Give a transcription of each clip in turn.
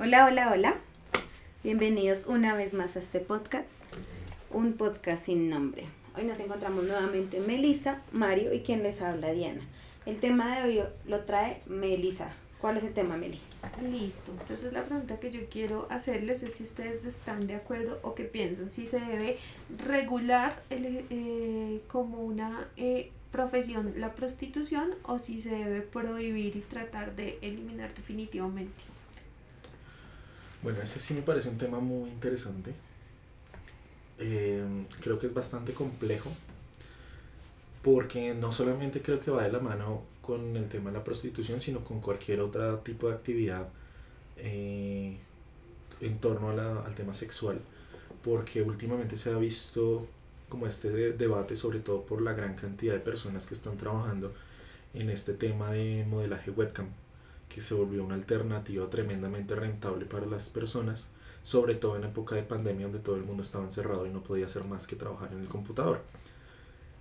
Hola, hola, hola. Bienvenidos una vez más a este podcast, un podcast sin nombre. Hoy nos encontramos nuevamente Melissa, Mario y quien les habla Diana. El tema de hoy lo trae Melissa. ¿Cuál es el tema, Meli? Listo. Entonces la pregunta que yo quiero hacerles es si ustedes están de acuerdo o qué piensan, si se debe regular el, eh, como una eh, profesión la prostitución o si se debe prohibir y tratar de eliminar definitivamente. Bueno, ese sí me parece un tema muy interesante. Eh, creo que es bastante complejo porque no solamente creo que va de la mano con el tema de la prostitución, sino con cualquier otro tipo de actividad eh, en torno al tema sexual, porque últimamente se ha visto como este debate, sobre todo por la gran cantidad de personas que están trabajando en este tema de modelaje webcam, que se volvió una alternativa tremendamente rentable para las personas, sobre todo en época de pandemia donde todo el mundo estaba encerrado y no podía hacer más que trabajar en el computador.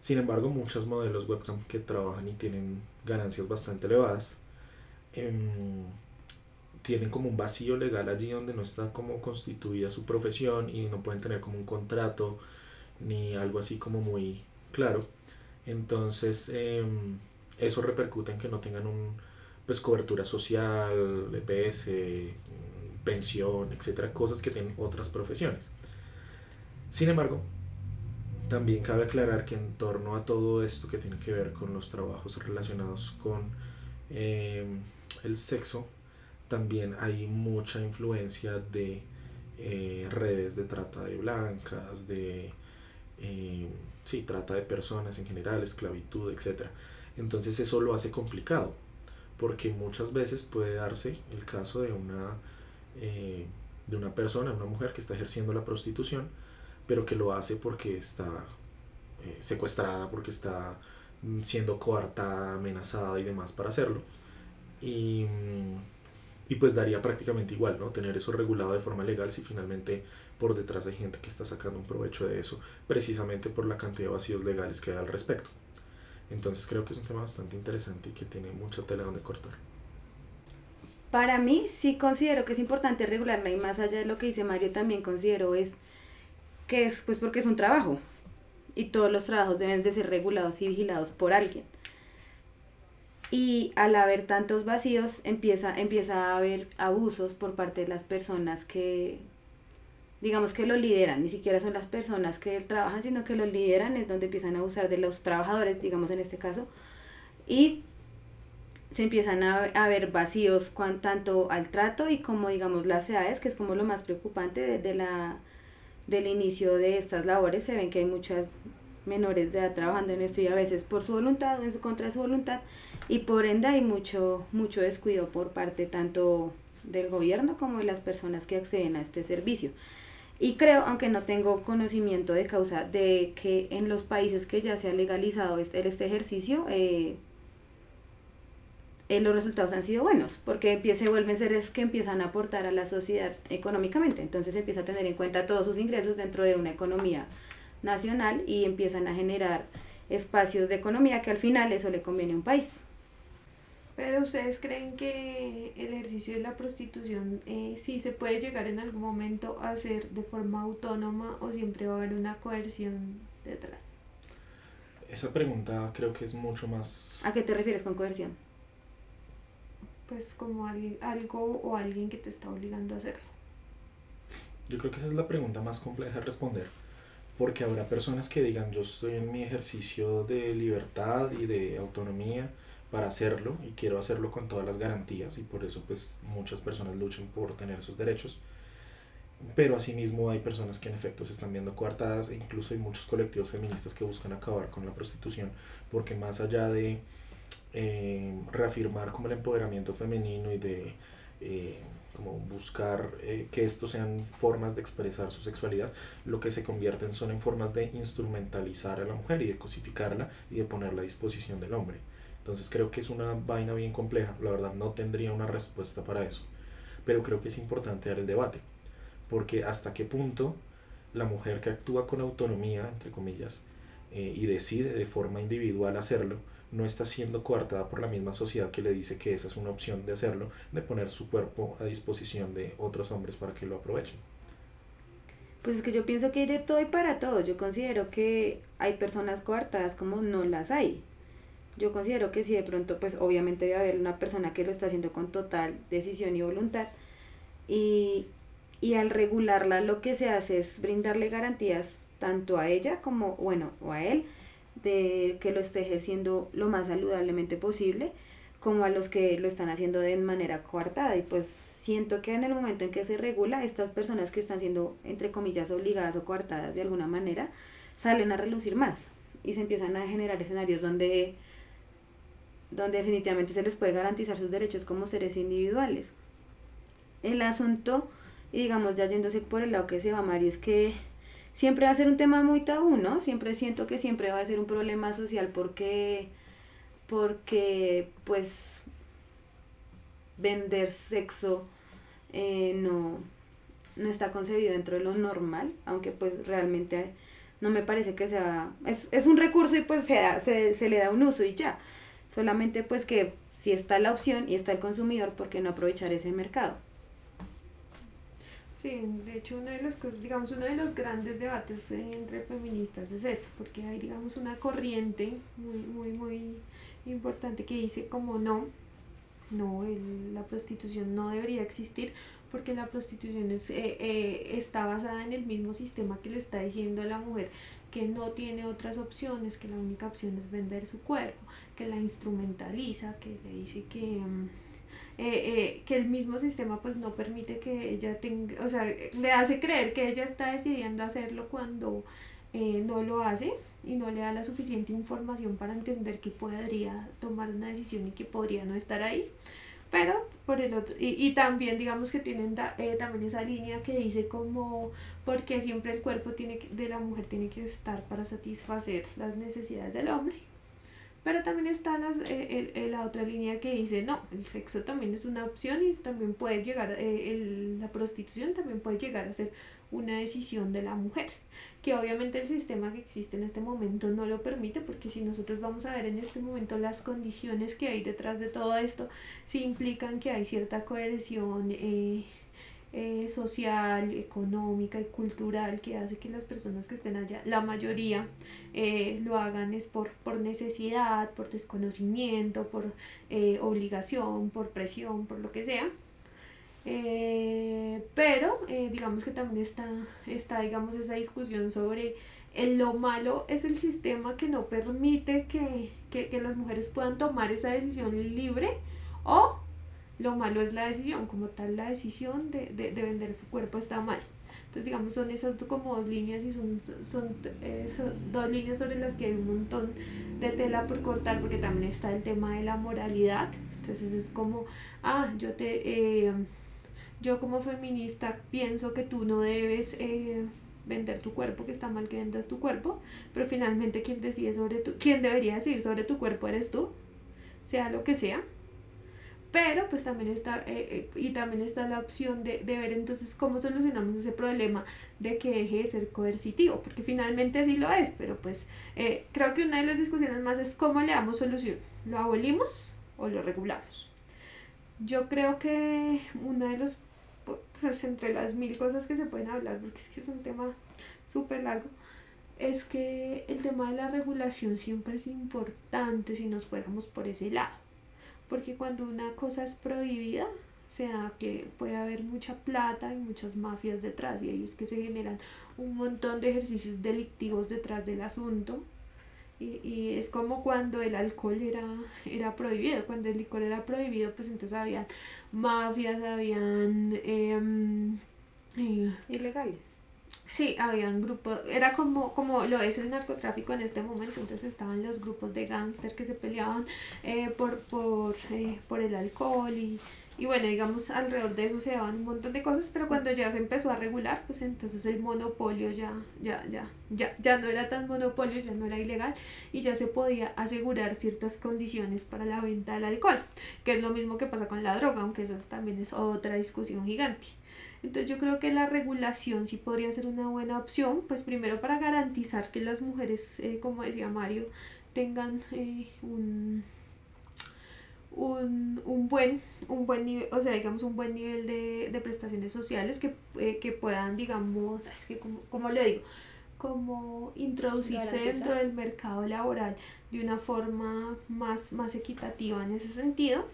Sin embargo, muchos modelos webcam que trabajan y tienen ganancias bastante elevadas, em, tienen como un vacío legal allí donde no está como constituida su profesión y no pueden tener como un contrato ni algo así como muy claro. Entonces, em, eso repercute en que no tengan un, pues, cobertura social, EPS, pensión, etcétera, cosas que tienen otras profesiones. Sin embargo, también cabe aclarar que en torno a todo esto que tiene que ver con los trabajos relacionados con em, el sexo, también hay mucha influencia de eh, redes de trata de blancas, de em, sí, trata de personas en general, esclavitud, etc. Entonces eso lo hace complicado, porque muchas veces puede darse el caso de una, eh, de una persona, una mujer que está ejerciendo la prostitución, pero que lo hace porque está eh, secuestrada, porque está mm, siendo coartada, amenazada y demás para hacerlo. Y, y, pues daría prácticamente igual, ¿no? Tener eso regulado de forma legal si finalmente por detrás hay gente que está sacando un provecho de eso, precisamente por la cantidad de vacíos legales que hay al respecto. Entonces creo que es un tema bastante interesante y que tiene mucha tela donde cortar. Para mí sí considero que es importante regularla y más allá de lo que dice Mario también considero es que es pues porque es un trabajo y todos los trabajos deben de ser regulados y vigilados por alguien. Y al haber tantos vacíos empieza, empieza a haber abusos por parte de las personas que, digamos que lo lideran, ni siquiera son las personas que trabajan, sino que lo lideran, es donde empiezan a abusar de los trabajadores, digamos en este caso, y se empiezan a, a ver vacíos cuan, tanto al trato y como digamos las edades, que es como lo más preocupante de, de la del inicio de estas labores se ven que hay muchas menores de edad trabajando en esto y a veces por su voluntad o en su contra de su voluntad y por ende hay mucho mucho descuido por parte tanto del gobierno como de las personas que acceden a este servicio. Y creo, aunque no tengo conocimiento de causa, de que en los países que ya se ha legalizado este, este ejercicio, eh, eh, los resultados han sido buenos, porque se vuelven seres que empiezan a aportar a la sociedad económicamente, entonces empieza a tener en cuenta todos sus ingresos dentro de una economía nacional y empiezan a generar espacios de economía que al final eso le conviene a un país. Pero ustedes creen que el ejercicio de la prostitución eh, sí se puede llegar en algún momento a hacer de forma autónoma o siempre va a haber una coerción detrás? Esa pregunta creo que es mucho más... ¿A qué te refieres con coerción? pues como algo o alguien que te está obligando a hacerlo? Yo creo que esa es la pregunta más compleja de responder, porque habrá personas que digan yo estoy en mi ejercicio de libertad y de autonomía para hacerlo y quiero hacerlo con todas las garantías y por eso pues muchas personas luchan por tener esos derechos. Pero asimismo hay personas que en efecto se están viendo coartadas e incluso hay muchos colectivos feministas que buscan acabar con la prostitución porque más allá de eh, reafirmar como el empoderamiento femenino y de eh, como buscar eh, que estos sean formas de expresar su sexualidad, lo que se convierten son en formas de instrumentalizar a la mujer y de cosificarla y de ponerla a disposición del hombre. Entonces creo que es una vaina bien compleja, la verdad no tendría una respuesta para eso, pero creo que es importante dar el debate, porque hasta qué punto la mujer que actúa con autonomía, entre comillas, y decide de forma individual hacerlo, no está siendo coartada por la misma sociedad que le dice que esa es una opción de hacerlo, de poner su cuerpo a disposición de otros hombres para que lo aprovechen. Pues es que yo pienso que hay de todo y para todo. Yo considero que hay personas coartadas como no las hay. Yo considero que si de pronto, pues obviamente debe haber una persona que lo está haciendo con total decisión y voluntad. Y, y al regularla lo que se hace es brindarle garantías tanto a ella como, bueno, o a él, de que lo esté ejerciendo lo más saludablemente posible, como a los que lo están haciendo de manera coartada. Y pues siento que en el momento en que se regula, estas personas que están siendo, entre comillas, obligadas o coartadas de alguna manera, salen a relucir más y se empiezan a generar escenarios donde, donde definitivamente se les puede garantizar sus derechos como seres individuales. El asunto, y digamos ya yéndose por el lado que se va Mario, es que siempre va a ser un tema muy tabú, ¿no? Siempre siento que siempre va a ser un problema social porque, porque pues vender sexo eh, no, no está concebido dentro de lo normal, aunque pues realmente no me parece que sea, es, es un recurso y pues se, se, se le da un uso y ya. Solamente pues que si está la opción y está el consumidor, ¿por qué no aprovechar ese mercado? Sí, de hecho uno de los, digamos, uno de los grandes debates entre feministas es eso, porque hay, digamos, una corriente muy, muy, muy importante que dice como no, no, el, la prostitución no debería existir porque la prostitución es, eh, eh, está basada en el mismo sistema que le está diciendo a la mujer que no tiene otras opciones, que la única opción es vender su cuerpo, que la instrumentaliza, que le dice que... Mm, eh, eh, que el mismo sistema pues no permite que ella tenga, o sea, le hace creer que ella está decidiendo hacerlo cuando eh, no lo hace y no le da la suficiente información para entender que podría tomar una decisión y que podría no estar ahí. Pero por el otro, y, y también digamos que tienen también esa línea que dice como porque siempre el cuerpo tiene de la mujer tiene que estar para satisfacer las necesidades del hombre pero también está las, eh, la otra línea que dice, no, el sexo también es una opción y también puede llegar, eh, el, la prostitución también puede llegar a ser una decisión de la mujer, que obviamente el sistema que existe en este momento no lo permite, porque si nosotros vamos a ver en este momento las condiciones que hay detrás de todo esto, sí implican que hay cierta coerción. Eh, eh, social, económica y cultural que hace que las personas que estén allá, la mayoría eh, lo hagan es por, por necesidad, por desconocimiento, por eh, obligación, por presión, por lo que sea. pero digamos que también está, está digamos esa discusión sobre el, lo malo es el sistema que no permite que, que, que las mujeres puedan tomar esa decisión libre o lo malo es la decisión, como tal la decisión de, de, de vender su cuerpo está mal. Entonces, digamos, son esas como dos líneas y son, son, eh, son, dos líneas sobre las que hay un montón de tela por cortar, porque también está el tema de la moralidad. Entonces, es como, ah, yo te, eh, yo como feminista pienso que tú no debes eh, vender tu cuerpo, que está mal que vendas tu cuerpo, pero finalmente quien decide sobre tu, quien debería decir sobre tu cuerpo eres tú, sea lo que sea. Pero pues también está, eh, eh, y también está la opción de, ver entonces cómo solucionamos ese problema de que deje de ser coercitivo, porque finalmente sí lo es, pero pues eh, creo que una de las discusiones más es cómo le damos solución, ¿lo abolimos o lo regulamos? Yo creo que una de los, pues entre las mil cosas que se pueden hablar, porque es que es un tema súper largo, es que el tema de la regulación siempre es importante si nos fuéramos por ese lado porque cuando una cosa es prohibida, o sea que puede haber mucha plata y muchas mafias detrás y ahí es que se generan un montón de ejercicios delictivos detrás del asunto. Y, y es como cuando el alcohol era, era prohibido, cuando el licor era prohibido, pues entonces había mafias, habían... Em, eh, Ilegales. Sí, habían grupos, era como, como lo es el narcotráfico en este momento, entonces estaban los grupos de gángster que se peleaban eh, por, por, eh, por el alcohol y, y bueno, digamos, alrededor de eso se daban un montón de cosas, pero cuando ya se empezó a regular, pues entonces el monopolio ya, ya, ya, ya, ya no era tan monopolio, ya no era ilegal y ya se podía asegurar ciertas condiciones para la venta del alcohol, que es lo mismo que pasa con la droga, aunque eso también es otra discusión gigante. Entonces yo creo que la regulación sí podría ser una buena opción, pues primero para garantizar que las mujeres, eh, como decía Mario, tengan eh, un, un, un, buen, un buen nivel, o sea, digamos, un buen nivel de, de prestaciones sociales que, eh, que puedan, digamos, es que como, como le digo, como introducirse dentro del mercado laboral de una forma más, más equitativa en ese sentido.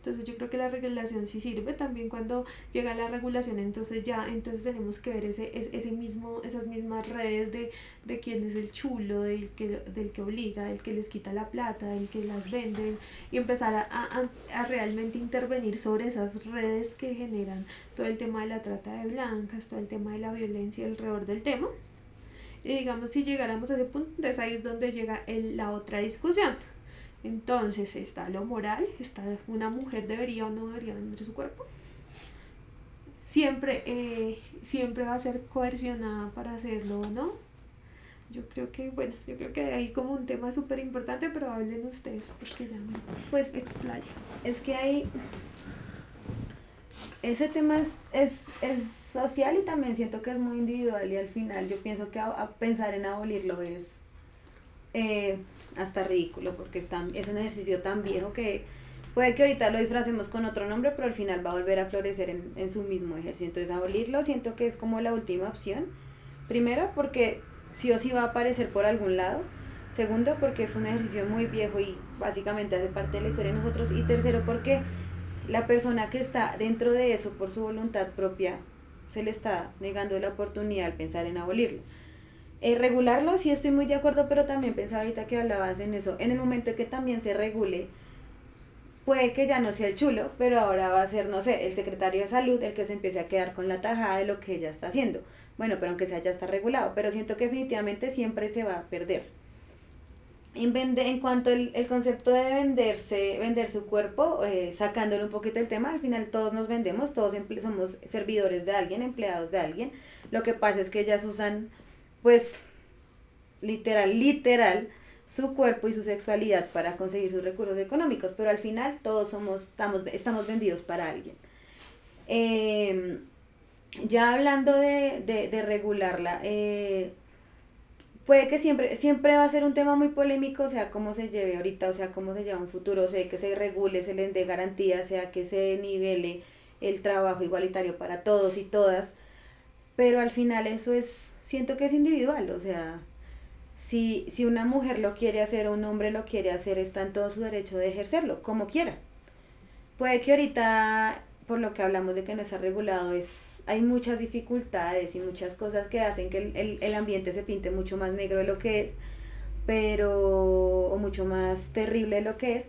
Entonces yo creo que la regulación sí sirve también cuando llega la regulación, entonces ya entonces tenemos que ver ese, ese mismo, esas mismas redes de, de quién es el chulo, del que, del que obliga, del que les quita la plata, del que las venden y empezar a, a, a realmente intervenir sobre esas redes que generan todo el tema de la trata de blancas, todo el tema de la violencia alrededor del tema. Y digamos, si llegáramos a ese punto, entonces ahí es donde llega el, la otra discusión. Entonces está lo moral, está una mujer debería o no debería vender su cuerpo. Siempre, eh, siempre va a ser coercionada para hacerlo, ¿no? Yo creo que, bueno, yo creo que hay como un tema súper importante, pero hablen ustedes porque ya me pues explaya. Es que hay... Ese tema es, es, es social y también siento que es muy individual y al final yo pienso que a, a pensar en abolirlo es eh, hasta ridículo porque es, tan, es un ejercicio tan viejo que puede que ahorita lo disfracemos con otro nombre, pero al final va a volver a florecer en, en su mismo ejercicio. Entonces abolirlo siento que es como la última opción. Primero porque sí o sí va a aparecer por algún lado. Segundo porque es un ejercicio muy viejo y básicamente hace parte de la historia de nosotros. Y tercero porque la persona que está dentro de eso por su voluntad propia se le está negando la oportunidad al pensar en abolirlo. Eh, regularlo, sí estoy muy de acuerdo, pero también pensaba ahorita que hablabas en eso. En el momento que también se regule, puede que ya no sea el chulo, pero ahora va a ser, no sé, el secretario de salud el que se empiece a quedar con la tajada de lo que ella está haciendo. Bueno, pero aunque sea ya está regulado, pero siento que definitivamente siempre se va a perder. En, vende, en cuanto al el concepto de venderse, vender su cuerpo, eh, sacándole un poquito el tema, al final todos nos vendemos, todos somos servidores de alguien, empleados de alguien. Lo que pasa es que ellas usan pues literal, literal, su cuerpo y su sexualidad para conseguir sus recursos económicos, pero al final todos somos, estamos, estamos vendidos para alguien. Eh, ya hablando de, de, de regularla, eh, puede que siempre, siempre va a ser un tema muy polémico, o sea, cómo se lleve ahorita, o sea, cómo se lleva un futuro, o sea, que se regule, se les dé garantía, sea, que se nivele el trabajo igualitario para todos y todas, pero al final eso es siento que es individual, o sea, si, si una mujer lo quiere hacer o un hombre lo quiere hacer, está en todo su derecho de ejercerlo, como quiera. Puede que ahorita, por lo que hablamos de que no está regulado, es, hay muchas dificultades y muchas cosas que hacen que el, el, el ambiente se pinte mucho más negro de lo que es, pero, o mucho más terrible de lo que es,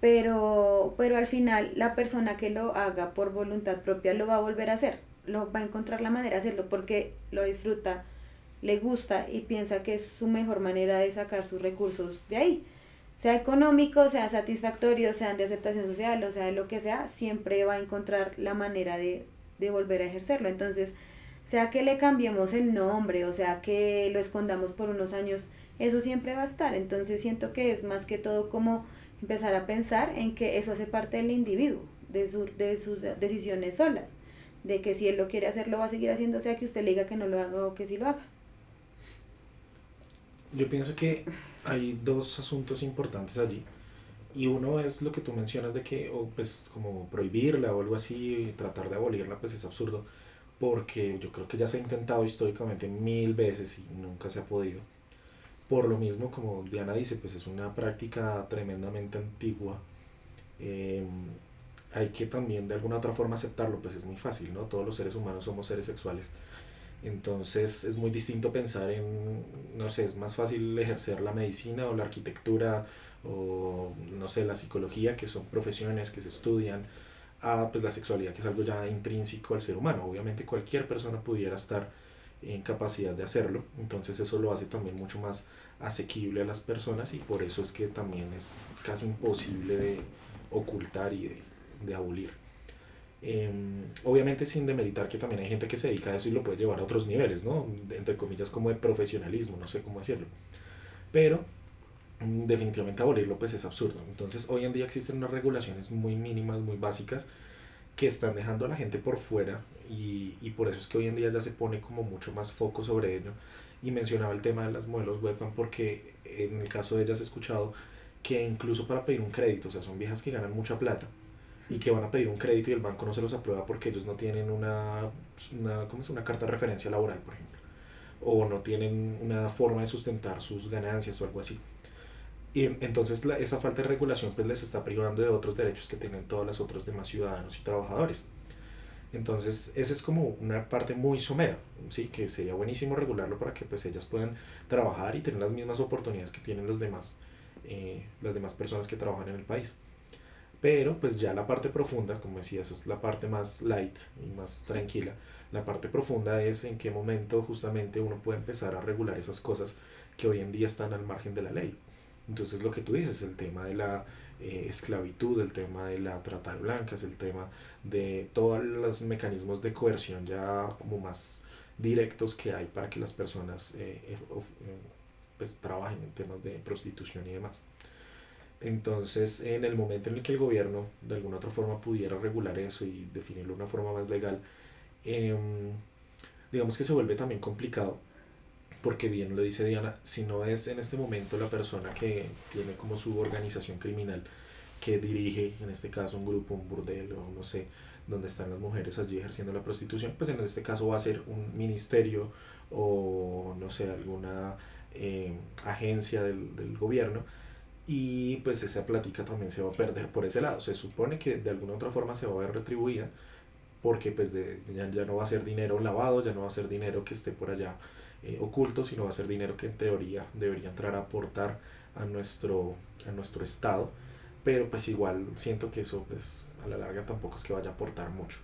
pero, pero al final la persona que lo haga por voluntad propia lo va a volver a hacer lo va a encontrar la manera de hacerlo porque lo disfruta, le gusta y piensa que es su mejor manera de sacar sus recursos de ahí. Sea económico, sea satisfactorio, sea de aceptación social, o sea de lo que sea, siempre va a encontrar la manera de, de volver a ejercerlo. Entonces, sea que le cambiemos el nombre, o sea que lo escondamos por unos años, eso siempre va a estar. Entonces siento que es más que todo como empezar a pensar en que eso hace parte del individuo, de, su, de sus decisiones solas de que si él lo quiere hacer, lo va a seguir haciendo, sea que usted le diga que no lo haga o que sí lo haga. Yo pienso que hay dos asuntos importantes allí. Y uno es lo que tú mencionas de que, o pues como prohibirla o algo así, tratar de abolirla, pues es absurdo, porque yo creo que ya se ha intentado históricamente mil veces y nunca se ha podido. Por lo mismo, como Diana dice, pues es una práctica tremendamente antigua. Eh, hay que también de alguna otra forma aceptarlo, pues es muy fácil, ¿no? Todos los seres humanos somos seres sexuales. Entonces es muy distinto pensar en, no sé, es más fácil ejercer la medicina o la arquitectura o, no sé, la psicología, que son profesiones que se estudian, a pues, la sexualidad, que es algo ya intrínseco al ser humano. Obviamente cualquier persona pudiera estar en capacidad de hacerlo, entonces eso lo hace también mucho más asequible a las personas y por eso es que también es casi imposible de ocultar y de de abolir. Em, obviamente sin demeritar que también hay gente que se dedica a eso y lo puede llevar a otros niveles, ¿no? Entre comillas como de profesionalismo, no sé cómo decirlo. Pero mm, definitivamente abolirlo pues es absurdo. Entonces hoy en día existen unas regulaciones muy mínimas, muy básicas, que están dejando a la gente por fuera y, y por eso es que hoy en día ya se pone como mucho más foco sobre ello. Y mencionaba el tema de las modelos webcam porque en el caso de ellas he escuchado que incluso para pedir un crédito, o sea, son viejas que ganan mucha plata y que van a pedir un crédito y el banco no se los aprueba porque ellos no tienen una, una, ¿cómo es? una carta de referencia laboral, por ejemplo, o no tienen una forma de sustentar sus ganancias o algo así. Y entonces la, esa falta de regulación pues les está privando de otros derechos que tienen todos los otros demás ciudadanos y trabajadores. Entonces, esa es como una parte muy somera, sí, que sería buenísimo regularlo para que pues ellas puedan trabajar y tener las mismas oportunidades que tienen los demás, eh, las demás personas que trabajan en el país. Pero pues ya la parte profunda, como decía, eso es la parte más light y más tranquila. La parte profunda es en qué momento justamente uno puede empezar a regular esas cosas que hoy en día están al margen de la ley. Entonces lo que tú dices, el tema de la eh, esclavitud, el tema de la trata de blancas, el tema de todos los mecanismos de coerción ya como más directos que hay para que las personas eh, eh, pues, trabajen en temas de prostitución y demás. Entonces, en el momento en el que el gobierno de alguna otra forma pudiera regular eso y definirlo de una forma más legal, em, digamos que se vuelve también complicado, porque bien lo dice Diana, si no es en este momento la persona que tiene como su organización criminal, que dirige, en este caso, un grupo, un burdel o no sé, donde están las mujeres allí ejerciendo la prostitución, pues en este caso va a ser un ministerio o no sé, alguna em, agencia del, del gobierno y pues esa plática también se va a perder por ese lado. Se supone que de alguna otra forma se va a ver retribuida porque pues de, ya, ya no va a ser dinero lavado, ya no va a ser dinero que esté por allá eh, oculto, sino va a ser dinero que en teoría debería entrar a aportar a nuestro, a nuestro estado. Pero pues igual siento que eso pues a la larga tampoco es que vaya a aportar mucho.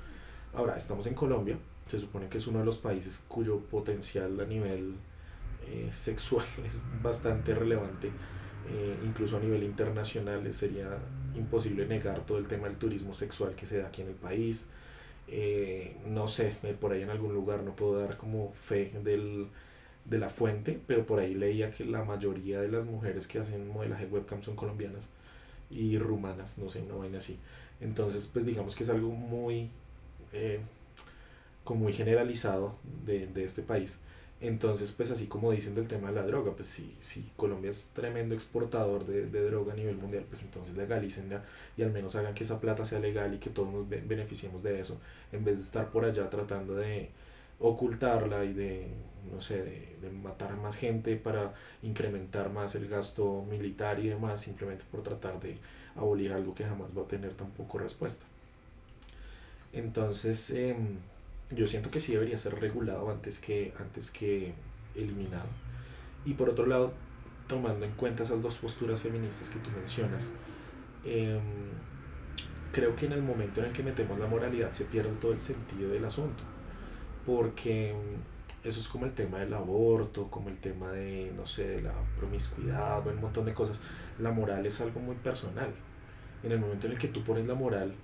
Ahora, estamos en Colombia, se supone que es uno de los países cuyo potencial a nivel eh, sexual es bastante relevante eh, incluso a nivel internacional sería imposible negar todo el tema del turismo sexual que se da aquí en el país. Eh, no sé, eh, por ahí en algún lugar no puedo dar como fe del, de la fuente, pero por ahí leía que la mayoría de las mujeres que hacen modelaje webcam son colombianas y rumanas, no sé, no vaina así. Entonces, pues digamos que es algo muy, como muy generalizado de, de este país. Entonces, pues así como dicen del tema de la droga, pues si, si Colombia es tremendo exportador de, de droga a nivel mundial, pues entonces legalícenla y al menos hagan que esa plata sea legal y que todos nos beneficiemos de eso, en vez de estar por allá tratando de ocultarla y de, no sé, de, de matar más gente para incrementar más el gasto militar y demás, simplemente por tratar de abolir algo que jamás va a tener tampoco respuesta. Entonces, eh, yo siento que sí debería ser regulado antes que, antes que eliminado. Y por otro lado, tomando en cuenta esas dos posturas feministas que tú mencionas, em, creo que en el momento en el que metemos la moralidad se pierde todo el sentido del asunto. Porque em, eso es como el tema del aborto, como el tema de, no sé, de la promiscuidad, un montón de cosas. La moral es algo muy personal. En el momento en el que tú pones la moral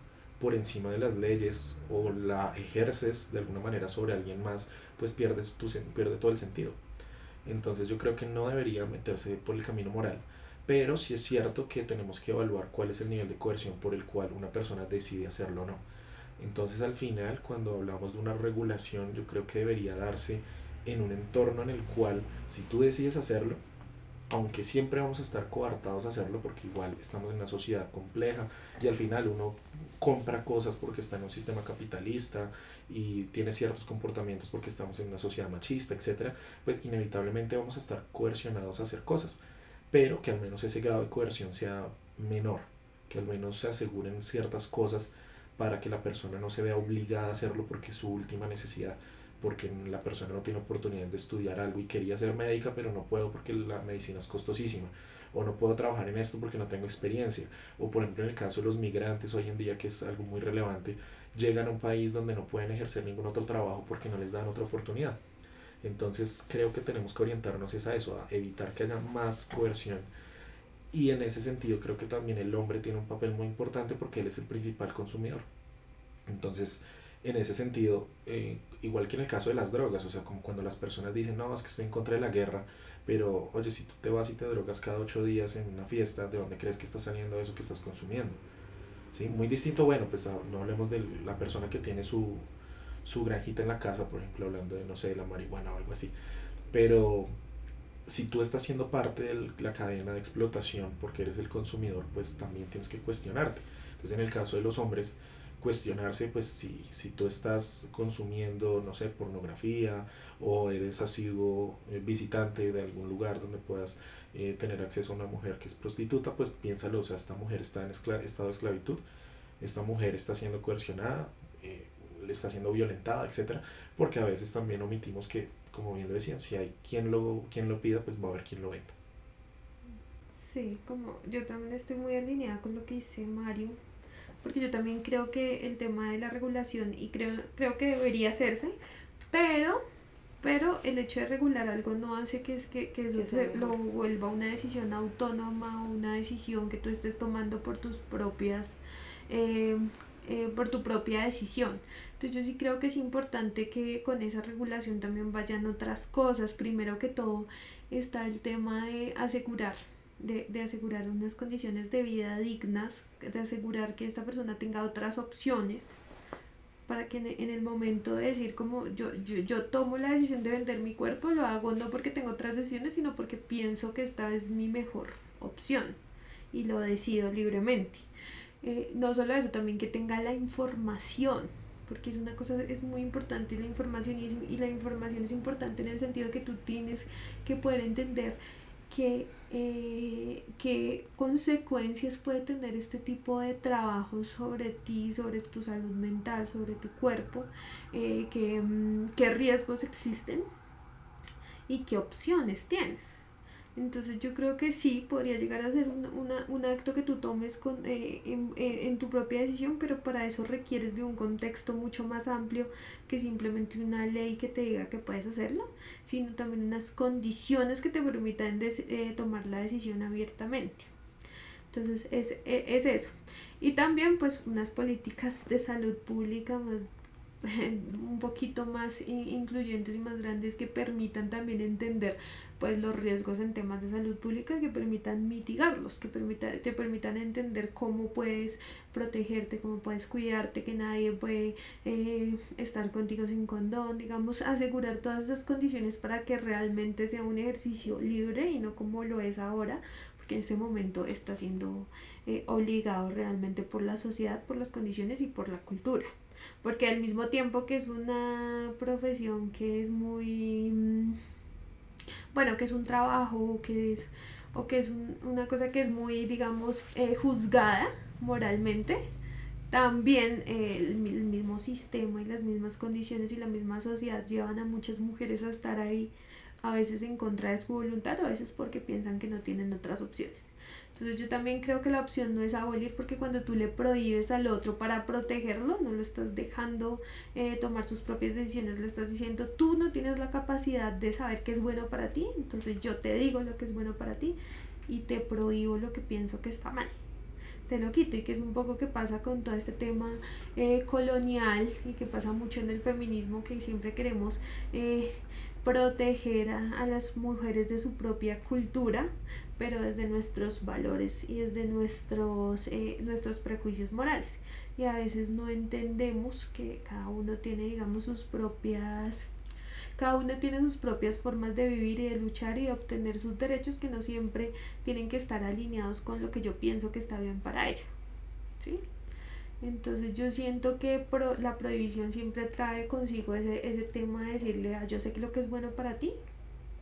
por encima de las leyes o la ejerces de alguna manera sobre alguien más, pues pierdes tu, pierde todo el sentido. Entonces yo creo que no debería meterse por el camino moral, pero sí es cierto que tenemos que evaluar cuál es el nivel de coerción por el cual una persona decide hacerlo o no. Entonces al final, cuando hablamos de una regulación, yo creo que debería darse en un entorno en el cual si tú decides hacerlo, aunque siempre vamos a estar coartados a hacerlo porque igual estamos en una sociedad compleja y al final uno compra cosas porque está en un sistema capitalista y tiene ciertos comportamientos porque estamos en una sociedad machista, etcétera, pues inevitablemente vamos a estar coercionados a hacer cosas, pero que al menos ese grado de coerción sea menor, que al menos se aseguren ciertas cosas para que la persona no se vea obligada a hacerlo porque es su última necesidad, porque la persona no tiene oportunidades de estudiar algo y quería ser médica, pero no puedo porque la medicina es costosísima o no puedo trabajar en esto porque no tengo experiencia. O por ejemplo en el caso de los migrantes hoy en día, que es algo muy relevante, llegan a un país donde no pueden ejercer ningún otro trabajo porque no les dan otra oportunidad. Entonces creo que tenemos que orientarnos es a eso, a evitar que haya más coerción. Y en ese sentido creo que también el hombre tiene un papel muy importante porque él es el principal consumidor. Entonces, en ese sentido, eh, igual que en el caso de las drogas, o sea, como cuando las personas dicen, no, es que estoy en contra de la guerra, pero, oye, si tú te vas y te drogas cada ocho días en una fiesta, ¿de dónde crees que está saliendo eso que estás consumiendo? ¿sí? Muy distinto, bueno, pues ah, no hablemos de la persona que tiene su, su granjita en la casa, por ejemplo, hablando de, no sé, de la marihuana o algo así. Pero si tú estás siendo parte de la cadena de explotación porque eres el consumidor, pues también tienes que cuestionarte. Entonces, en el caso de los hombres, cuestionarse, pues si, si tú estás consumiendo, no sé, pornografía o eres asiduo eh, visitante de algún lugar donde puedas eh, tener acceso a una mujer que es prostituta, pues piénsalo, o sea, esta mujer está en estado de esclavitud, esta mujer está siendo coercionada, eh, le está siendo violentada, etcétera, porque a veces también omitimos que, como bien lo decían, si hay quien lo, quien lo pida, pues va a haber quien lo venda. Sí, como yo también estoy muy alineada con lo que dice Mario, porque yo también creo que el tema de la regulación y creo, creo que debería hacerse, pero, pero el hecho de regular algo no hace que, que, que eso lo vuelva una decisión autónoma o una decisión que tú estés tomando por tus propias... Eh, eh, por tu propia decisión. Entonces yo sí creo que es importante que con esa regulación también vayan otras cosas. Primero que todo está el tema de asegurar de, de, asegurar unas condiciones de vida dignas, de asegurar que esta persona tenga otras opciones para que en, el momento de decir como yo, yo, yo tomo la decisión de vender mi cuerpo, lo hago no porque tengo otras decisiones, sino porque pienso que esta es mi mejor opción y lo decido libremente. Eh, no solo eso, también que tenga la información, porque es una cosa, es muy importante la información y, y la información es importante en el sentido que tú tienes que poder entender que, eh, qué consecuencias puede tener este tipo de trabajo sobre ti, sobre tu salud mental, sobre tu cuerpo, eh, mm, qué riesgos existen y qué opciones tienes. Entonces yo creo que sí, podría llegar a ser un, una, un acto que tú tomes con, eh, en, eh, en, tu propia decisión, pero para eso requieres de un contexto mucho más amplio que simplemente una ley que te diga que puedes hacerlo, sino también unas condiciones que te permitan eh, tomar la decisión abiertamente. Entonces es, es, es eso. Y también pues unas políticas de salud pública más un poquito más incluyentes y más grandes que permitan también entender pues los riesgos en temas de salud pública que permitan mitigarlos, que permita, te permitan entender cómo puedes protegerte, cómo puedes cuidarte, que nadie puede eh, estar contigo sin condón, digamos, asegurar todas esas condiciones para que realmente sea un ejercicio libre y no como lo es ahora, porque en ese momento está siendo eh, obligado realmente por la sociedad, por las condiciones y por la cultura porque al mismo tiempo que es una profesión que es muy mm, bueno que es un trabajo que es o que es una cosa que es muy digamos eh, juzgada moralmente también eh, el, el, mismo sistema y las mismas condiciones y la misma sociedad llevan a muchas mujeres a estar ahí a veces en contra de su voluntad, a veces porque piensan que no tienen otras opciones. Entonces yo también creo que la opción no es abolir porque cuando tú le prohíbes al otro para protegerlo, no lo estás dejando eh, tomar sus propias decisiones, le estás diciendo tú no tienes la capacidad de saber qué es bueno para ti, entonces yo te digo lo que es bueno para ti y te prohíbo lo que pienso que está mal. Te lo quito y que es un poco que pasa con todo este tema eh, colonial y que pasa mucho en el feminismo que siempre queremos eh, proteger a, las mujeres de su propia cultura, pero desde nuestros valores y desde nuestros, eh, nuestros prejuicios morales. Y a veces no entendemos que cada uno tiene, digamos, sus propias cada uno tiene sus propias formas de vivir y de luchar y de obtener sus derechos que no siempre tienen que estar alineados con lo que yo pienso que está bien para ella. ¿Sí? Entonces yo siento que la prohibición siempre trae consigo ese, ese tema de decirle, ah, yo sé que lo que es bueno para ti,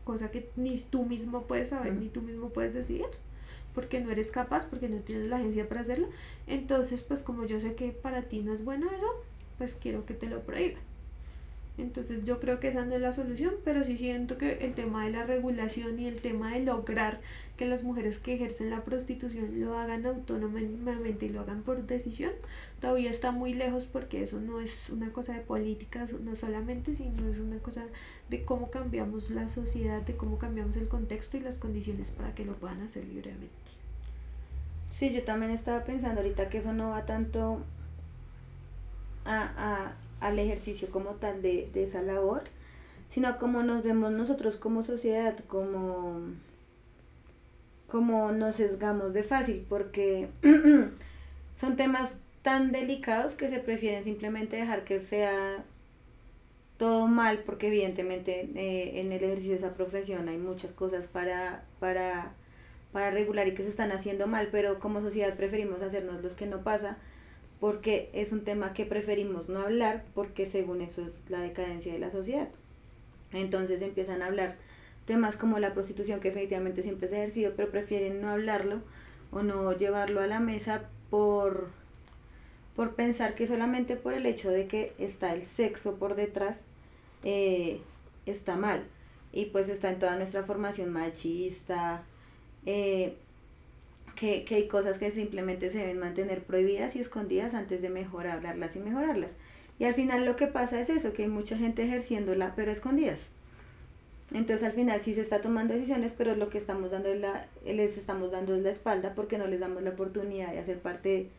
cosa que ni tú mismo puedes saber, ni tú mismo puedes decidir, porque no eres capaz, porque no tienes la agencia para hacerlo. Entonces, pues como yo sé que para ti no es bueno eso, pues quiero que te lo prohíban. Entonces yo creo que esa no es la solución, pero sí siento que el tema de la regulación y el tema de lograr que las mujeres que ejercen la prostitución lo hagan autónomamente y lo hagan por decisión, todavía está muy lejos porque eso no es una cosa de política, no solamente, sino es una cosa de cómo cambiamos la sociedad, de cómo cambiamos el contexto y las condiciones para que lo puedan hacer libremente. Sí, yo también estaba pensando ahorita que eso no va tanto a al ejercicio como tal de, esa labor, sino como nos vemos nosotros como sociedad, como, como nos sesgamos de fácil, porque son temas tan delicados que se prefieren simplemente dejar que sea todo mal, porque evidentemente eh, en el ejercicio de esa profesión hay muchas cosas para, para, para regular y que se están haciendo mal, pero como sociedad preferimos hacernos los que no pasa, porque es un tema que preferimos no hablar, porque según eso es la decadencia de la sociedad. Entonces empiezan a hablar temas como la prostitución, que efectivamente siempre es ejercido, pero prefieren no hablarlo o no llevarlo a la mesa por, por pensar que solamente por el hecho de que está el sexo por detrás, eh, está mal. Y pues está en toda nuestra formación machista, eh, que, que hay cosas que simplemente se deben mantener prohibidas y escondidas antes de mejor hablarlas y mejorarlas. Y al final lo que pasa es eso, que hay mucha gente ejerciéndola, pero escondidas. Entonces al final sí se está tomando decisiones, pero lo que estamos dando la, les estamos dando es la espalda porque no les damos la oportunidad de hacer parte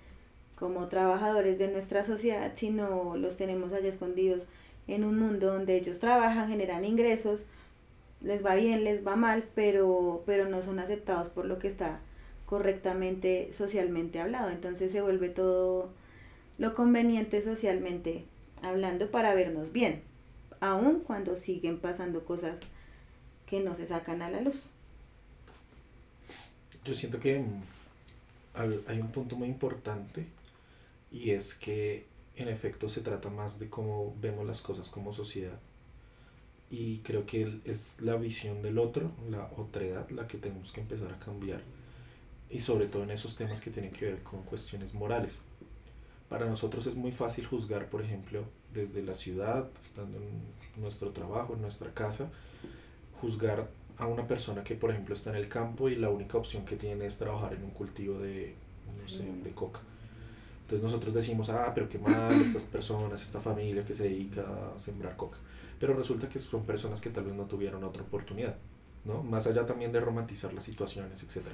como trabajadores de nuestra sociedad, sino los tenemos allá escondidos en un mundo donde ellos trabajan, generan ingresos, les va bien, les va mal, pero, pero no son aceptados por lo que está correctamente socialmente hablado. Entonces se vuelve todo lo conveniente socialmente hablando para vernos bien, aun cuando siguen pasando cosas que no se sacan a la luz. Yo siento que mm, hay un punto muy importante y es que en efecto se trata más de cómo vemos las cosas como sociedad. Y creo que es la visión del otro, la otredad, la que tenemos que empezar a cambiar. Y sobre todo en esos temas que tienen que ver con cuestiones morales. Para nosotros es muy fácil juzgar, por ejemplo, desde la ciudad, estando en nuestro trabajo, en nuestra casa, juzgar a una persona que, por ejemplo, está en el campo y la única opción que tiene es trabajar en un cultivo de, no sé, de coca. Entonces nosotros decimos, ah, pero qué mal estas personas, esta familia que se dedica a sembrar coca. Pero resulta que son personas que tal vez no tuvieron otra oportunidad, ¿no? Más allá también de romantizar las situaciones, etc.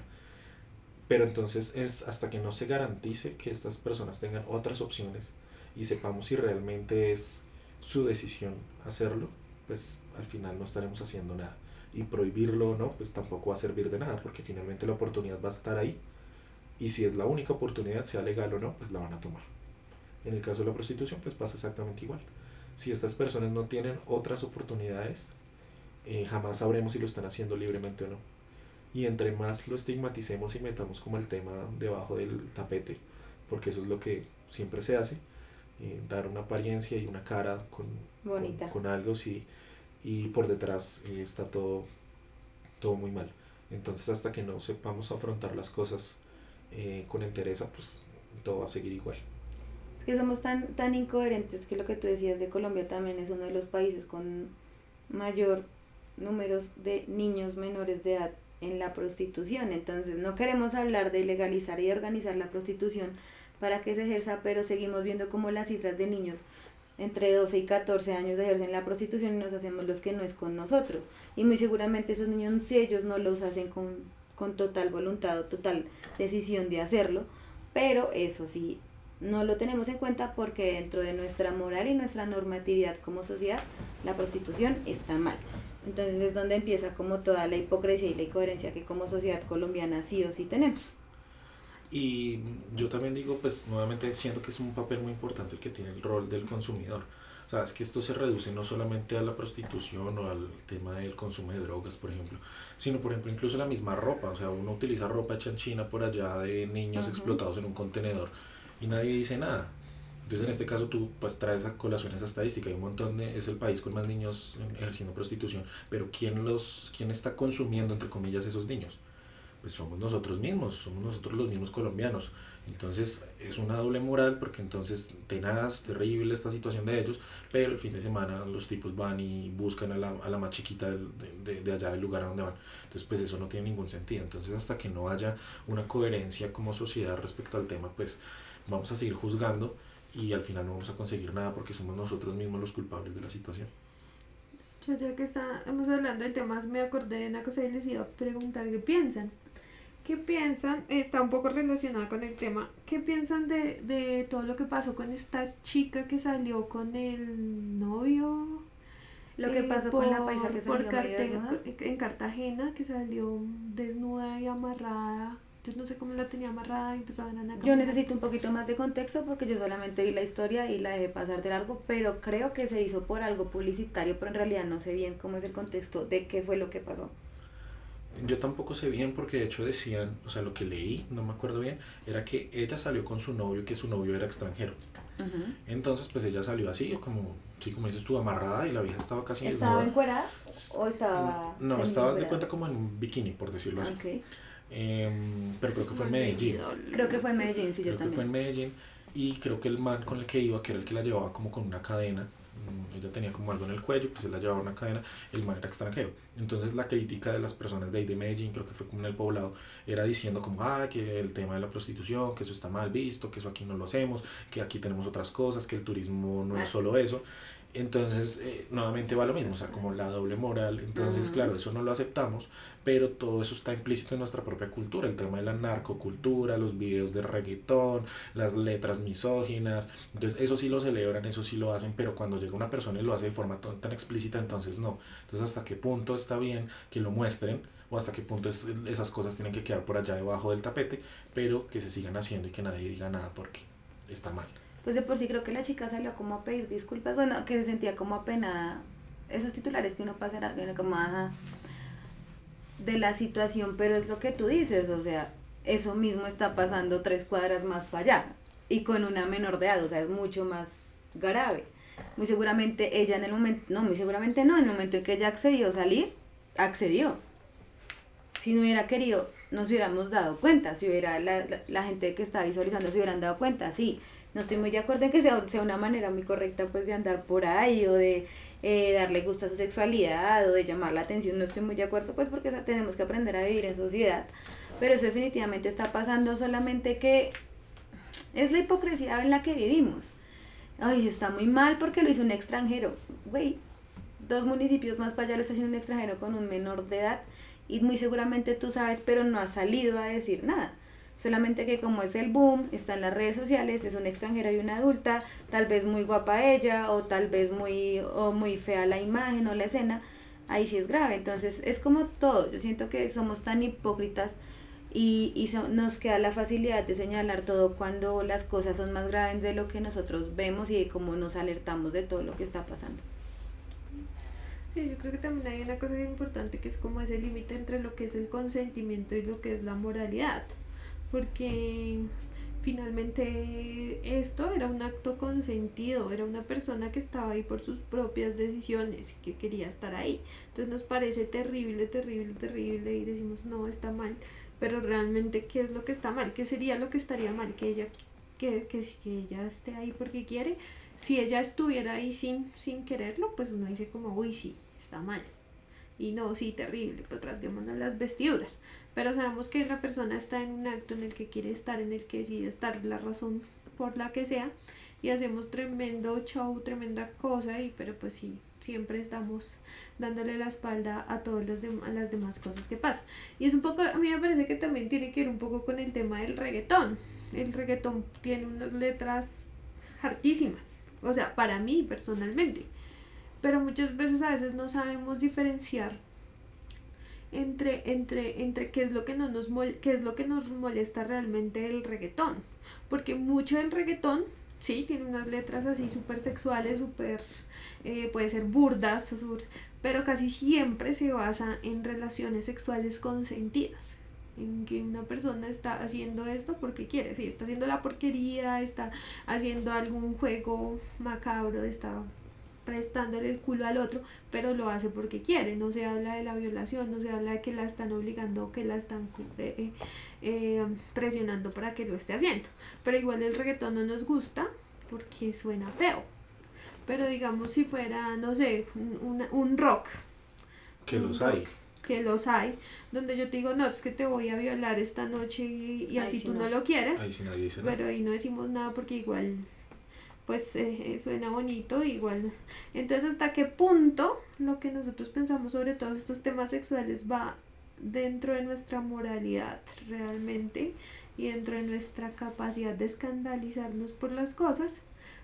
Pero entonces es hasta que no se garantice que estas personas tengan otras opciones y sepamos si realmente es su decisión hacerlo, pues al final no estaremos haciendo nada. Y prohibirlo no, pues tampoco va a servir de nada, porque finalmente la oportunidad va a estar ahí. Y si es la única oportunidad, sea legal o no, pues la van a tomar. En el caso de la prostitución, pues pasa exactamente igual. Si estas personas no tienen otras oportunidades, eh, jamás sabremos si lo están haciendo libremente o no. Y entre más lo estigmaticemos y metamos como el tema debajo del tapete, porque eso es lo que siempre se hace, eh, dar una apariencia y una cara con, con, algo, sí, y por detrás eh, está todo, todo muy mal. Entonces hasta que no sepamos afrontar las cosas eh, con entereza, pues todo va a seguir igual. Es que somos tan, tan incoherentes que lo que tú decías de Colombia también es uno de los países con mayor números de niños menores de edad en la prostitución. Entonces no queremos hablar de legalizar y organizar la prostitución para que se ejerza, pero seguimos viendo como las cifras de niños entre 12 y 14 años ejercen la prostitución y nos hacemos los que no es con nosotros. Y muy seguramente esos niños, si ellos no los hacen con, con total voluntad o total decisión de hacerlo, pero eso sí, no lo tenemos en cuenta porque dentro de nuestra moral y nuestra normatividad como sociedad, la prostitución está mal. Entonces es donde empieza como toda la hipocresía y la incoherencia que como sociedad colombiana sí o sí tenemos. Y yo también digo, pues nuevamente siento que es un papel muy importante el que tiene el rol del consumidor. O sea, es que esto se reduce no solamente a la prostitución o al tema del consumo de drogas, por ejemplo, sino, por ejemplo, incluso la misma ropa. O sea, uno utiliza ropa hecha en China por allá de niños explotados en un contenedor y nadie dice nada. Entonces, en este caso, tú pues traes a colación esa estadística. Hay un montón de, es el país con más niños ejerciendo prostitución. Pero ¿quién, los, ¿quién está consumiendo, entre comillas, esos niños? pues somos nosotros mismos, somos nosotros los mismos colombianos. Entonces es una doble moral porque entonces tenaz, terrible esta situación de ellos, pero el fin de semana los tipos van y buscan a la, a la más chiquita de, de, allá del lugar a donde van. Entonces pues eso no tiene ningún sentido. Entonces hasta que no haya una coherencia como sociedad respecto al tema, pues vamos a seguir juzgando y al final no vamos a conseguir nada porque somos nosotros mismos los culpables de la situación. Yo ya que estamos hablando del tema, me acordé de una cosa y les iba a preguntar qué piensan. ¿Qué piensan? Está un poco relacionada con el tema. ¿Qué piensan de, de todo lo que pasó con esta chica que salió con el novio? Lo que pasó con la paisa que salió En Cartagena, que salió desnuda y amarrada. Yo no sé cómo la tenía amarrada y empezaban a Yo necesito un poquito más de contexto porque yo solamente vi la historia y la dejé pasar de largo, pero creo que se hizo por algo publicitario, pero en realidad no sé bien cómo es el contexto de qué fue lo que pasó. Yo tampoco sé bien porque de hecho decían, o sea, lo que leí, no me acuerdo bien, era que ella salió con su novio, que su novio era extranjero. Entonces, pues ella salió así, como, sí, como dices tú, amarrada y la vieja estaba casi ¿Estaba desnuda. encuerada o estaba.? No, estabas de cuenta como en un bikini, por decirlo así. Ok. Em, pero creo que fue en Medellín. Creo que fue en Medellín, sí, yo creo que fue en también. Medellín y creo que el man con el que iba, que era el que la llevaba como con una cadena, mm, ella tenía como algo en el cuello, pues él la llevaba una cadena, el man era extranjero. Entonces la crítica de las personas de ahí de Medellín, creo que fue como en el poblado, era diciendo como, ah, que el tema de la prostitución, que eso está mal visto, que eso aquí no lo hacemos, que aquí tenemos otras cosas, que el turismo no es solo eso. Entonces, eh, nuevamente va lo mismo, o sea, como la doble moral. Entonces, claro, eso no lo aceptamos, pero todo eso está implícito en nuestra propia cultura. El tema de la narcocultura, los videos de reggaetón, las letras misóginas. Entonces, eso sí lo celebran, eso sí lo hacen, pero cuando llega una persona y lo hace de forma tan, tan explícita, entonces no. Entonces, ¿hasta qué punto está bien que lo muestren? O hasta qué punto es- esas cosas tienen que quedar por allá debajo del tapete, pero que se sigan haciendo y que nadie diga nada porque está mal. Pues de por sí creo que la chica salió como a pedir disculpas, bueno, que se sentía como apenada. Esos titulares que uno pasa en como ajá, de la situación, pero es lo que tú dices, o sea, eso mismo está pasando tres cuadras más para allá y con una menor de edad, o sea, es mucho más grave. Muy seguramente ella en el momento, no, muy seguramente no, en el momento en que ella accedió a salir, accedió. Si no hubiera querido, nos hubiéramos dado cuenta, si hubiera la, la, la gente que está visualizando se hubieran dado cuenta, sí. No estoy muy de acuerdo en que sea, sea una manera muy correcta pues de andar por ahí o de eh, darle gusto a su sexualidad o de llamar la atención, no estoy muy de acuerdo pues porque tenemos que aprender a vivir en sociedad. Pero eso definitivamente está pasando solamente que es la hipocresía en la que vivimos. Ay, está muy mal porque lo hizo un extranjero. Güey, dos municipios más para allá lo está haciendo un extranjero con un menor de edad y muy seguramente tú sabes, pero no has salido a decir nada. Solamente que como es el boom, está en las redes sociales, es un extranjero y una adulta, tal vez muy guapa ella o tal vez muy o muy fea la imagen o la escena, ahí sí es grave. Entonces es como todo, yo siento que somos tan hipócritas y, y so- nos queda la facilidad de señalar todo cuando las cosas son más graves de lo que nosotros vemos y de cómo nos alertamos de todo lo que está pasando. Sí, yo creo que también hay una cosa importante que es como ese límite entre lo que es el consentimiento y lo que es la moralidad. Porque finalmente esto era un acto consentido, era una persona que estaba ahí por sus propias decisiones, que quería estar ahí. Entonces nos parece terrible, terrible, terrible y decimos no, está mal. Pero realmente, ¿qué es lo que está mal? ¿Qué sería lo que estaría mal? Que ella, que, que, que ella esté ahí porque quiere. Si ella estuviera ahí sin, sin quererlo, pues uno dice como, uy, sí, está mal. Y no, sí, terrible, pues rasguémonos las vestiduras. Pero sabemos que la persona está en un acto en el que quiere estar, en el que decide estar, la razón por la que sea, y hacemos tremendo show, tremenda cosa, y pero pues sí, siempre estamos dándole la espalda a todas las, dem- las demás cosas que pasan. Y es un poco, a mí me parece que también tiene que ver un poco con el tema del reggaetón. El reggaetón tiene unas letras hartísimas, o sea, para mí personalmente. Pero muchas veces a veces no sabemos diferenciar entre, entre, entre qué es lo que no nos mol- qué es lo que nos molesta realmente del reggaetón. Porque mucho del reggaetón, sí, tiene unas letras así súper sexuales, súper, eh, puede ser burdas, pero casi siempre se basa en relaciones sexuales consentidas. En que una persona está haciendo esto porque quiere, sí, está haciendo la porquería, está haciendo algún juego macabro, está prestándole el culo al otro, pero lo hace porque quiere. No se habla de la violación, no se habla de que la están obligando, que la están eh, eh, eh, presionando para que lo esté haciendo. Pero igual el reggaetón no nos gusta porque suena feo. Pero digamos si fuera, no sé, un, un rock, Que Un los rock. hay. que los hay, donde yo te digo, no, es que te voy a violar esta noche y, y Ay, así sí, tú no. no. lo quieres. Ahí sí nadie dice nada. Pero ahí no decimos nada porque igual, pues eh, eh, suena bonito, igual. Entonces, ¿hasta qué punto lo que nosotros pensamos sobre todos estos temas sexuales va dentro de nuestra moralidad realmente y dentro de nuestra capacidad de escandalizarnos por las cosas?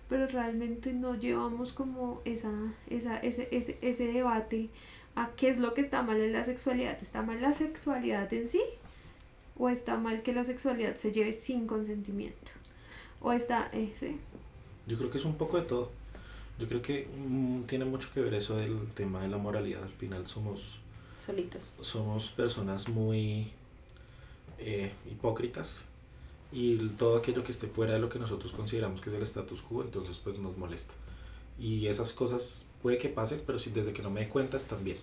Pero realmente no llevamos como esa, esa, ese, ese, ese debate a qué es lo que está mal en la sexualidad. ¿Está mal la sexualidad en sí? o está mal que la sexualidad se lleve sin consentimiento. O está, eh. Yo creo que es un poco de todo. Yo creo que mm, tiene mucho que ver eso del tema de la moralidad. Al final somos Solitos. somos personas muy eh, hipócritas y todo aquello que esté fuera de lo que nosotros consideramos que es el status quo, entonces pues nos molesta. Y esas cosas puede que pasen, pero si desde que no me dé cuenta están bien.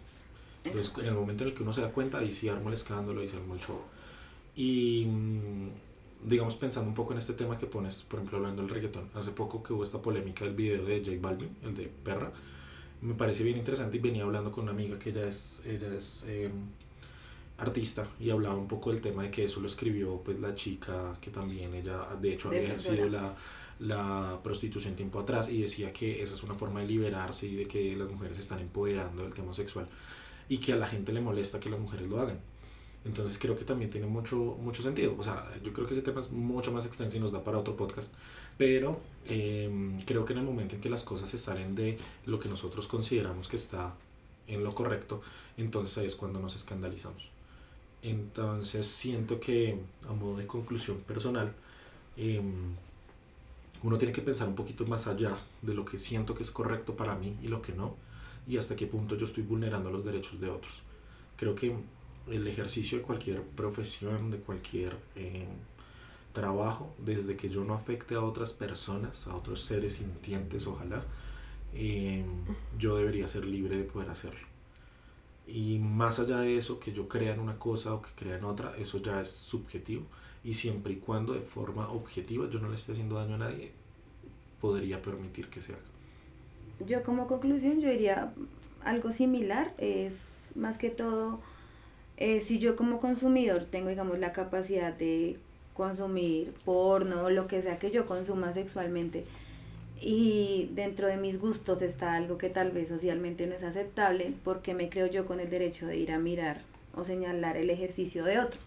Entonces en el momento en el que uno se da cuenta, ahí sí armo el escándalo y se arma el show. Y mm, digamos pensando un poco en este tema que pones, por ejemplo hablando del reggaetón, hace poco que hubo esta polémica del video de J Balvin, el de Perra, me parece bien interesante y venía hablando con una amiga que ella es, ella es eh, artista y hablaba un poco del tema de que eso lo escribió pues la chica que también ella de hecho había ejercido la, la prostitución tiempo atrás y decía que esa es una forma de liberarse y de que las mujeres se están empoderando del tema sexual y que a la gente le molesta que las mujeres lo hagan. Entonces creo que también tiene mucho, mucho sentido. O sea, yo creo que ese tema es mucho más extenso y nos da para otro podcast. Pero eh, creo que en el momento en que las cosas se salen de lo que nosotros consideramos que está en lo correcto, entonces ahí es cuando nos escandalizamos. Entonces siento que a modo de conclusión personal, eh, uno tiene que pensar un poquito más allá de lo que siento que es correcto para mí y lo que no, y hasta qué punto yo estoy vulnerando los derechos de otros. Creo que el ejercicio de cualquier profesión, de cualquier eh, trabajo, desde que yo no afecte a otras personas, a otros seres sintientes, ojalá, eh, yo debería ser libre de poder hacerlo. Y más allá de eso, que yo crea en una cosa o que crea en otra, eso ya es subjetivo. Y siempre y cuando de forma objetiva yo no le esté haciendo daño a nadie, podría permitir que se haga. Yo como conclusión, yo diría algo similar, es más que todo, eh, si yo como consumidor tengo, digamos, la capacidad de consumir porno lo que sea que yo consuma sexualmente y dentro de mis gustos está algo que tal vez socialmente no es aceptable porque me creo yo con el derecho de ir a mirar o señalar el ejercicio de otro.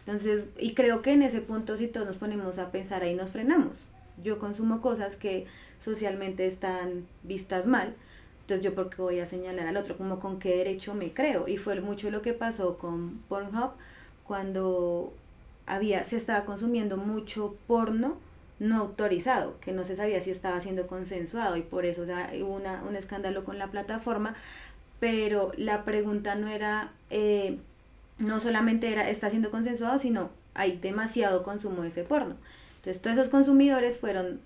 Entonces, y creo que en ese punto si todos nos ponemos a pensar ahí nos frenamos. Yo consumo cosas que socialmente están vistas mal, entonces yo porque voy a señalar al otro, como con qué derecho me creo. Y fue mucho lo que pasó con Pornhub cuando había, se estaba consumiendo mucho porno no autorizado, que no se sabía si estaba siendo consensuado y por eso o hubo una, un escándalo con la plataforma, pero la pregunta no era, eh, no solamente era, está siendo consensuado, sino hay demasiado consumo de ese porno. Entonces todos esos consumidores fueron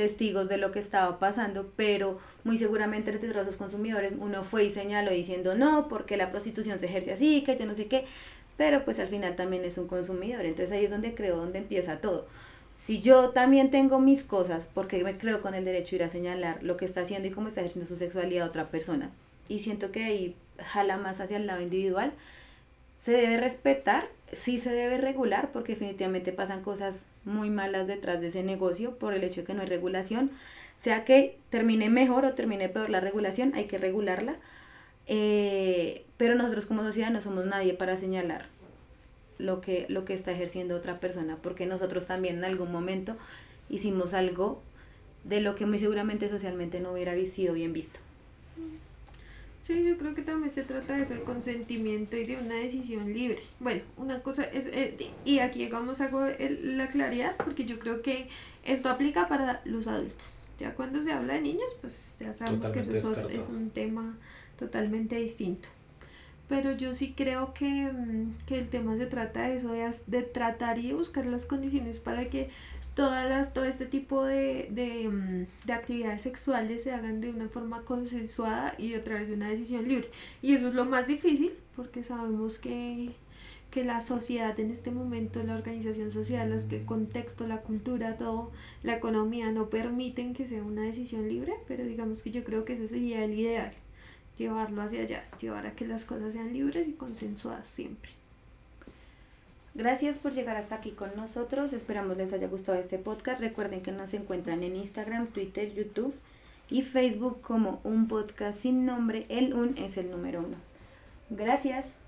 testigos de lo que estaba pasando, pero muy seguramente entre todos consumidores uno fue y señaló diciendo no, porque la prostitución se ejerce así, que yo no sé qué, pero pues al final también es un consumidor, entonces ahí es donde creo, donde empieza todo. Si yo también tengo mis cosas, porque me creo con el derecho de ir a señalar lo que está haciendo y cómo está ejerciendo su sexualidad a otra persona, y siento que ahí jala más hacia el lado individual, se debe respetar, sí se debe regular, porque definitivamente pasan cosas muy malas detrás de ese negocio por el hecho de que no hay regulación. Sea que termine mejor o termine peor la regulación, hay que regularla. Eh, pero nosotros como sociedad no somos nadie para señalar lo que, lo que está ejerciendo otra persona, porque nosotros también en algún momento hicimos algo de lo que muy seguramente socialmente no hubiera sido bien visto. Sí, yo creo que también se trata de eso, de consentimiento y de una decisión libre. Bueno, una cosa es, eh, y aquí llegamos a la claridad, porque yo creo que esto aplica para los adultos. Ya cuando se habla de niños, pues ya sabemos que eso es, es, un tema totalmente distinto. Pero yo sí creo que, mm, que el tema se trata de eso, de, de tratar y de buscar las condiciones para que todas las, todo este tipo de, de, mm, de, actividades sexuales se hagan de una forma consensuada y a través de una decisión libre. Y eso es lo más difícil porque sabemos que, que la sociedad en este momento, la organización social, los, el contexto, la cultura, todo, la economía no permiten que sea una decisión libre, pero digamos que yo creo que ese sería el ideal, llevarlo hacia allá, llevar a que las cosas sean libres y consensuadas siempre. Gracias por llegar hasta aquí con nosotros. Esperamos les haya gustado este podcast. Recuerden que nos encuentran en Instagram, Twitter, YouTube y Facebook como un podcast sin nombre. El un es el número uno. Gracias.